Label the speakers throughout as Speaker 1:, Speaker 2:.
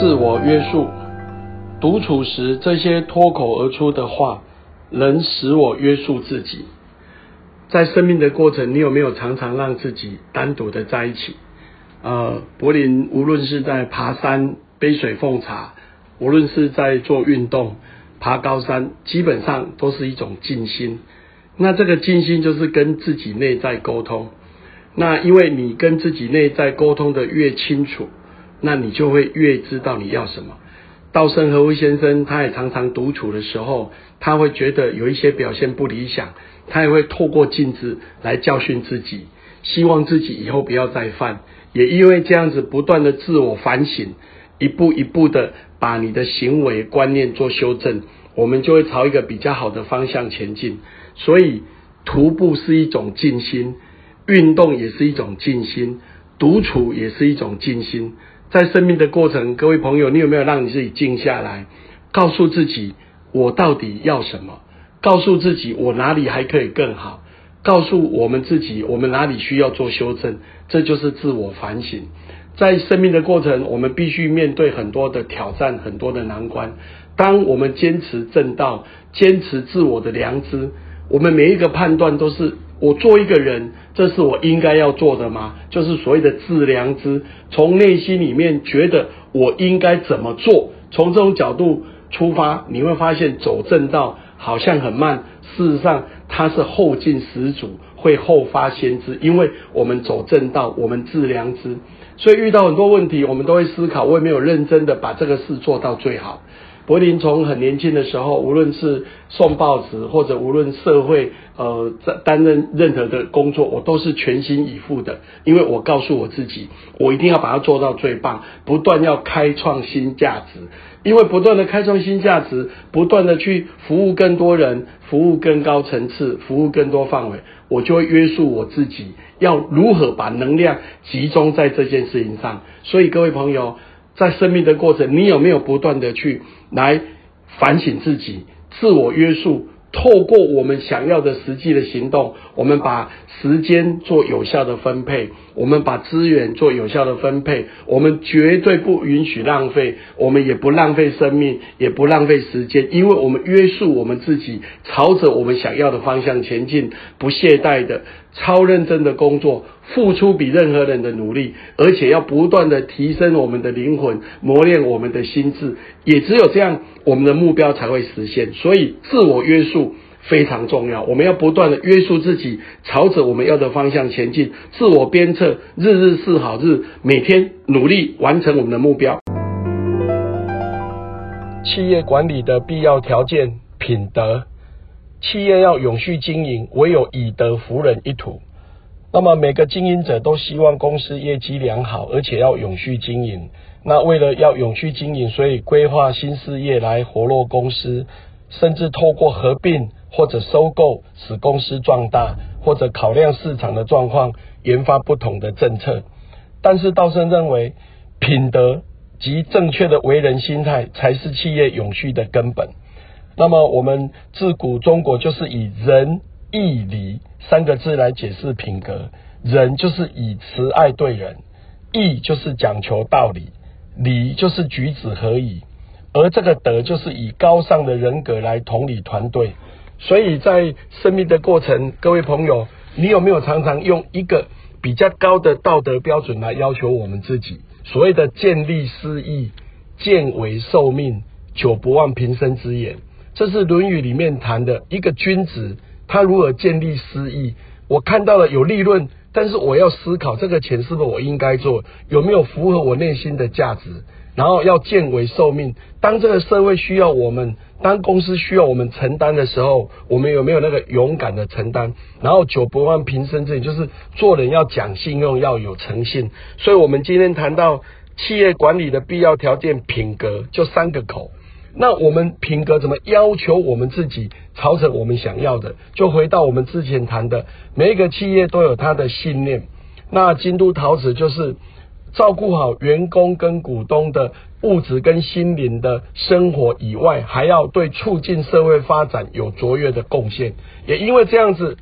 Speaker 1: 自我约束。独处时，这些脱口而出的话，能使我约束自己。在生命的过程，你有没有常常让自己单独的在一起？呃，柏林无论是在爬山、杯水奉茶，无论是在做运动、爬高山，基本上都是一种静心。那这个静心就是跟自己内在沟通。那因为你跟自己内在沟通的越清楚，那你就会越知道你要什么。稻盛和夫先生他也常常独处的时候，他会觉得有一些表现不理想，他也会透过镜子来教训自己，希望自己以后不要再犯。也因为这样子不断的自我反省，一步一步的把你的行为观念做修正，我们就会朝一个比较好的方向前进。所以徒步是一种静心，运动也是一种静心，独处也是一种静心。在生命的过程，各位朋友，你有没有让你自己静下来，告诉自己我到底要什么？告诉自己我哪里还可以更好？告诉我们自己我们哪里需要做修正？这就是自我反省。在生命的过程，我们必须面对很多的挑战，很多的难关。当我们坚持正道，坚持自我的良知，我们每一个判断都是。我做一个人，这是我应该要做的吗？就是所谓的自良知，从内心里面觉得我应该怎么做，从这种角度出发，你会发现走正道好像很慢，事实上它是后进始祖，会后发先知，因为我们走正道，我们自良知，所以遇到很多问题，我们都会思考，我也没有认真的把这个事做到最好。柏林从很年轻的时候，无论是送报纸，或者无论社会呃在担任任何的工作，我都是全心以赴的。因为我告诉我自己，我一定要把它做到最棒，不断要开创新价值。因为不断的开创新价值，不断的去服务更多人，服务更高层次，服务更多范围，我就会约束我自己，要如何把能量集中在这件事情上。所以各位朋友。在生命的过程，你有没有不断的去来反省自己、自我约束？透过我们想要的实际的行动，我们把时间做有效的分配，我们把资源做有效的分配，我们绝对不允许浪费，我们也不浪费生命，也不浪费时间，因为我们约束我们自己，朝着我们想要的方向前进，不懈怠的、超认真的工作，付出比任何人的努力，而且要不断的提升我们的灵魂，磨练我们的心智，也只有这样，我们的目标才会实现。所以，自我约束。非常重要，我们要不断的约束自己，朝着我们要的方向前进，自我鞭策，日日是好日，每天努力完成我们的目标。企业管理的必要条件：品德。企业要永续经营，唯有以德服人一途。那么每个经营者都希望公司业绩良好，而且要永续经营。那为了要永续经营，所以规划新事业来活络公司。甚至透过合并或者收购使公司壮大，或者考量市场的状况，研发不同的政策。但是道生认为，品德及正确的为人心态才是企业永续的根本。那么，我们自古中国就是以仁义礼三个字来解释品格。仁就是以慈爱对人，义就是讲求道理，礼就是举止合宜。而这个德就是以高尚的人格来统领团队，所以在生命的过程，各位朋友，你有没有常常用一个比较高的道德标准来要求我们自己？所谓的见利思义、见为受命、久不忘平生之言，这是《论语》里面谈的一个君子，他如何建立私义？我看到了有利润，但是我要思考这个钱是不是我应该做，有没有符合我内心的价值？然后要见为受命。当这个社会需要我们，当公司需要我们承担的时候，我们有没有那个勇敢的承担？然后九不忘平生，这里就是做人要讲信用，要有诚信。所以，我们今天谈到企业管理的必要条件，品格就三个口。那我们品格怎么要求我们自己，朝着我们想要的？就回到我们之前谈的，每一个企业都有它的信念。那京都陶瓷就是。照顾好员工跟股东的物质跟心灵的生活以外，还要对促进社会发展有卓越的贡献。也因为这样子，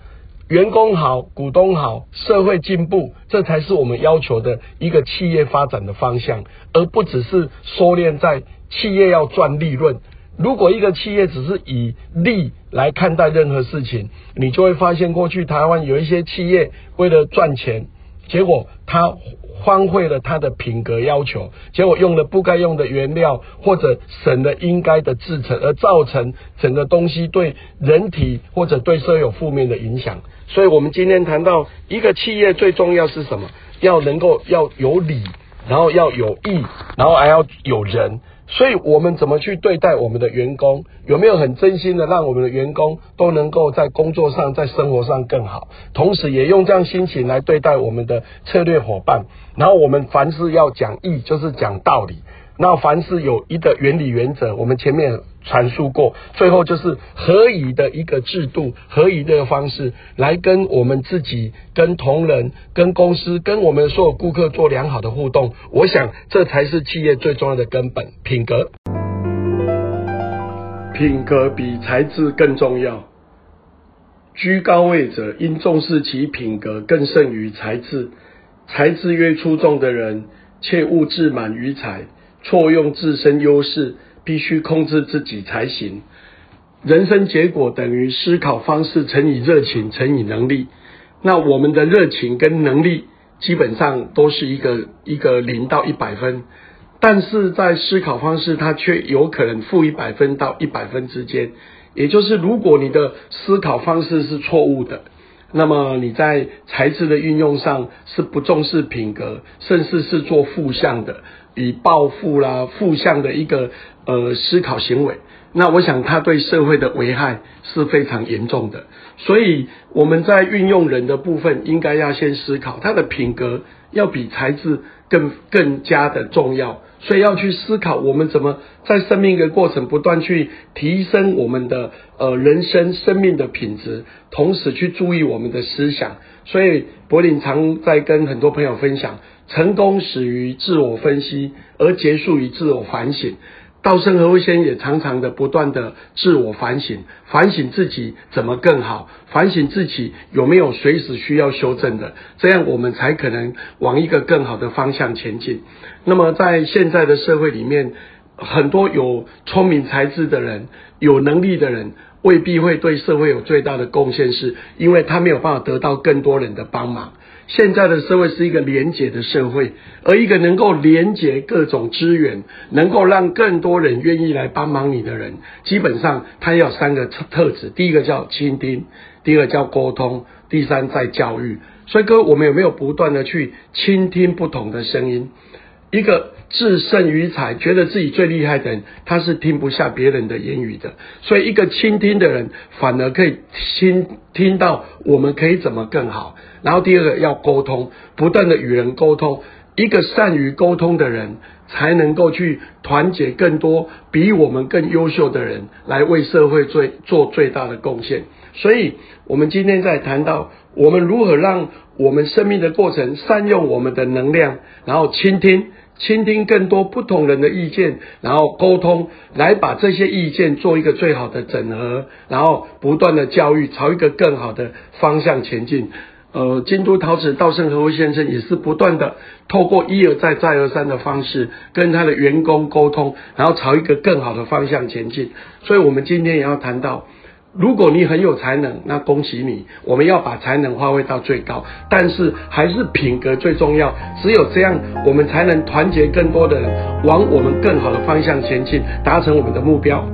Speaker 1: 员工好，股东好，社会进步，这才是我们要求的一个企业发展的方向，而不只是收敛在企业要赚利润。如果一个企业只是以利来看待任何事情，你就会发现，过去台湾有一些企业为了赚钱，结果他荒废了他的品格要求，结果用了不该用的原料，或者省了应该的制成，而造成整个东西对人体或者对社会有负面的影响。所以，我们今天谈到一个企业最重要是什么？要能够要有理，然后要有义，然后还要有人。所以我们怎么去对待我们的员工？有没有很真心的让我们的员工都能够在工作上、在生活上更好？同时也用这样心情来对待我们的策略伙伴。然后我们凡事要讲义，就是讲道理。那凡事有一个原理原则，我们前面阐述过，最后就是合宜的一个制度，合宜的方式来跟我们自己、跟同仁、跟公司、跟我们所有顾客做良好的互动。我想这才是企业最重要的根本品格。品格比才智更重要。居高位者应重视其品格更胜于才智。才智越出众的人，切勿自满于才。错用自身优势，必须控制自己才行。人生结果等于思考方式乘以热情乘以能力。那我们的热情跟能力基本上都是一个一个零到一百分，但是在思考方式它却有可能负一百分到一百分之间。也就是如果你的思考方式是错误的。那么你在才智的运用上是不重视品格，甚至是做负向的，以暴富啦负向的一个呃思考行为。那我想他对社会的危害是非常严重的。所以我们在运用人的部分，应该要先思考他的品格要比才智更更加的重要。所以要去思考，我们怎么在生命的过程不断去提升我们的呃人生生命的品质，同时去注意我们的思想。所以柏林常在跟很多朋友分享，成功始于自我分析，而结束于自我反省。道生和慧先也常常的不断的自我反省，反省自己怎么更好，反省自己有没有随时需要修正的，这样我们才可能往一个更好的方向前进。那么在现在的社会里面，很多有聪明才智的人、有能力的人，未必会对社会有最大的贡献，是因为他没有办法得到更多人的帮忙。现在的社会是一个廉洁的社会，而一个能够廉洁各种资源，能够让更多人愿意来帮忙你的人，基本上他要三个特特质：第一个叫倾听，第二叫沟通，第三在教育。所以，各位，我们有没有不断的去倾听不同的声音？一个自胜于才，觉得自己最厉害的人，他是听不下别人的言语的。所以，一个倾听的人，反而可以倾听到我们可以怎么更好。然后，第二个要沟通，不断的与人沟通。一个善于沟通的人，才能够去团结更多比我们更优秀的人，来为社会最做最大的贡献。所以，我们今天在谈到我们如何让我们生命的过程善用我们的能量，然后倾听。倾听更多不同人的意见，然后沟通，来把这些意见做一个最好的整合，然后不断的教育，朝一个更好的方向前进。呃，京都陶瓷道盛和夫先生也是不断的透过一而再再而三的方式，跟他的员工沟通，然后朝一个更好的方向前进。所以，我们今天也要谈到。如果你很有才能，那恭喜你！我们要把才能发挥到最高，但是还是品格最重要。只有这样，我们才能团结更多的人，往我们更好的方向前进，达成我们的目标。